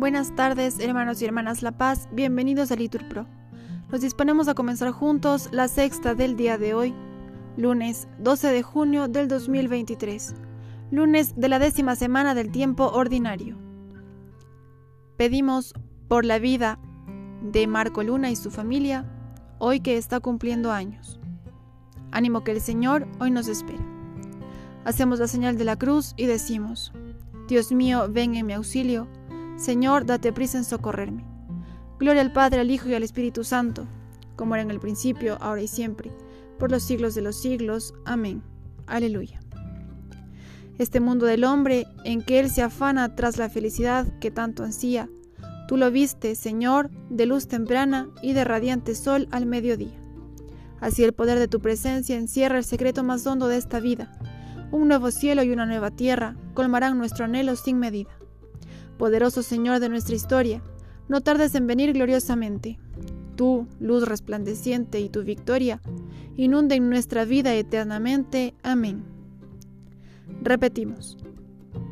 Buenas tardes, hermanos y hermanas La Paz, bienvenidos a Litur Pro. Nos disponemos a comenzar juntos la sexta del día de hoy, lunes 12 de junio del 2023, lunes de la décima semana del tiempo ordinario. Pedimos por la vida de Marco Luna y su familia, hoy que está cumpliendo años. Ánimo que el Señor hoy nos espera. Hacemos la señal de la cruz y decimos, Dios mío, ven en mi auxilio, Señor, date prisa en socorrerme. Gloria al Padre, al Hijo y al Espíritu Santo, como era en el principio, ahora y siempre, por los siglos de los siglos. Amén. Aleluya. Este mundo del hombre, en que él se afana tras la felicidad que tanto ansía, tú lo viste, Señor, de luz temprana y de radiante sol al mediodía. Así el poder de tu presencia encierra el secreto más hondo de esta vida. Un nuevo cielo y una nueva tierra colmarán nuestro anhelo sin medida. Poderoso Señor de nuestra historia, no tardes en venir gloriosamente. Tú, luz resplandeciente y tu victoria, inunden nuestra vida eternamente. Amén. Repetimos,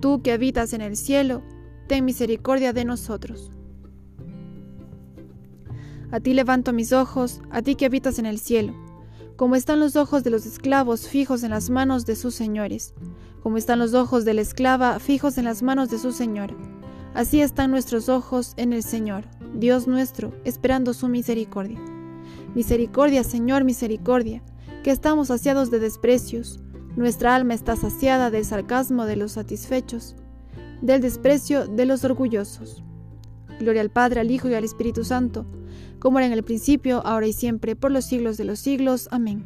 tú que habitas en el cielo, ten misericordia de nosotros. A ti levanto mis ojos, a ti que habitas en el cielo, como están los ojos de los esclavos fijos en las manos de sus señores, como están los ojos de la esclava fijos en las manos de su señora Así están nuestros ojos en el Señor, Dios nuestro, esperando su misericordia. Misericordia, Señor, misericordia, que estamos saciados de desprecios. Nuestra alma está saciada del sarcasmo de los satisfechos, del desprecio de los orgullosos. Gloria al Padre, al Hijo y al Espíritu Santo, como era en el principio, ahora y siempre, por los siglos de los siglos. Amén.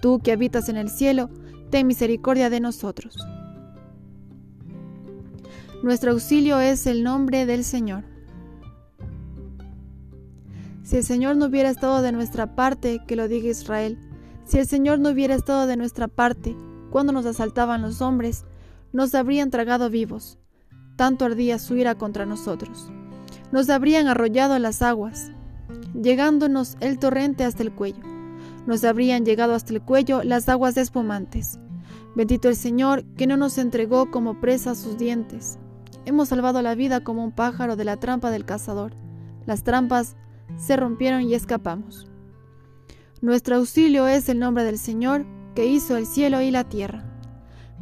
Tú que habitas en el cielo, ten misericordia de nosotros. Nuestro auxilio es el nombre del Señor. Si el Señor no hubiera estado de nuestra parte, que lo diga Israel, si el Señor no hubiera estado de nuestra parte, cuando nos asaltaban los hombres, nos habrían tragado vivos. Tanto ardía su ira contra nosotros. Nos habrían arrollado las aguas, llegándonos el torrente hasta el cuello. Nos habrían llegado hasta el cuello las aguas espumantes. Bendito el Señor, que no nos entregó como presa sus dientes. Hemos salvado la vida como un pájaro de la trampa del cazador. Las trampas se rompieron y escapamos. Nuestro auxilio es el nombre del Señor, que hizo el cielo y la tierra.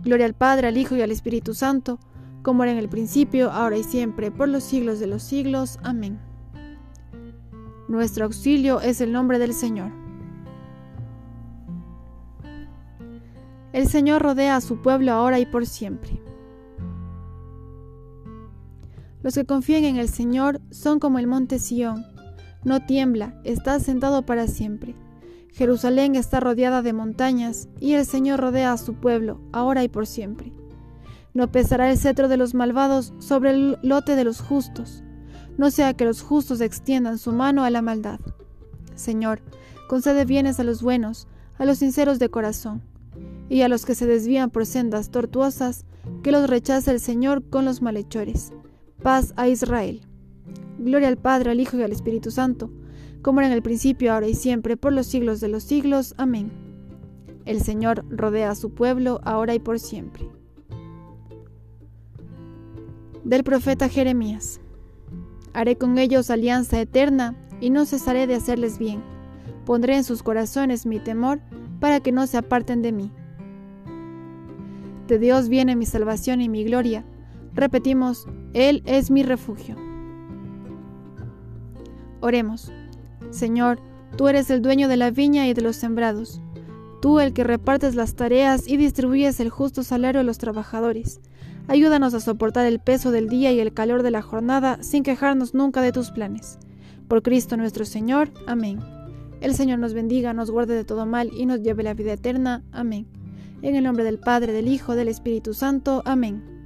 Gloria al Padre, al Hijo y al Espíritu Santo, como era en el principio, ahora y siempre, por los siglos de los siglos. Amén. Nuestro auxilio es el nombre del Señor. El Señor rodea a su pueblo ahora y por siempre. Los que confían en el Señor son como el monte Sión. No tiembla, está sentado para siempre. Jerusalén está rodeada de montañas, y el Señor rodea a su pueblo, ahora y por siempre. No pesará el cetro de los malvados sobre el lote de los justos, no sea que los justos extiendan su mano a la maldad. Señor, concede bienes a los buenos, a los sinceros de corazón, y a los que se desvían por sendas tortuosas, que los rechace el Señor con los malhechores Paz a Israel. Gloria al Padre, al Hijo y al Espíritu Santo, como era en el principio, ahora y siempre, por los siglos de los siglos. Amén. El Señor rodea a su pueblo, ahora y por siempre. Del profeta Jeremías. Haré con ellos alianza eterna, y no cesaré de hacerles bien. Pondré en sus corazones mi temor, para que no se aparten de mí. De Dios viene mi salvación y mi gloria Repetimos, Él es mi refugio. Oremos. Señor, tú eres el dueño de la viña y de los sembrados. Tú el que repartes las tareas y distribuyes el justo salario a los trabajadores. Ayúdanos a soportar el peso del día y el calor de la jornada sin quejarnos nunca de tus planes. Por Cristo nuestro Señor. Amén. El Señor nos bendiga, nos guarde de todo mal y nos lleve la vida eterna. Amén. En el nombre del Padre, del Hijo, del Espíritu Santo. Amén.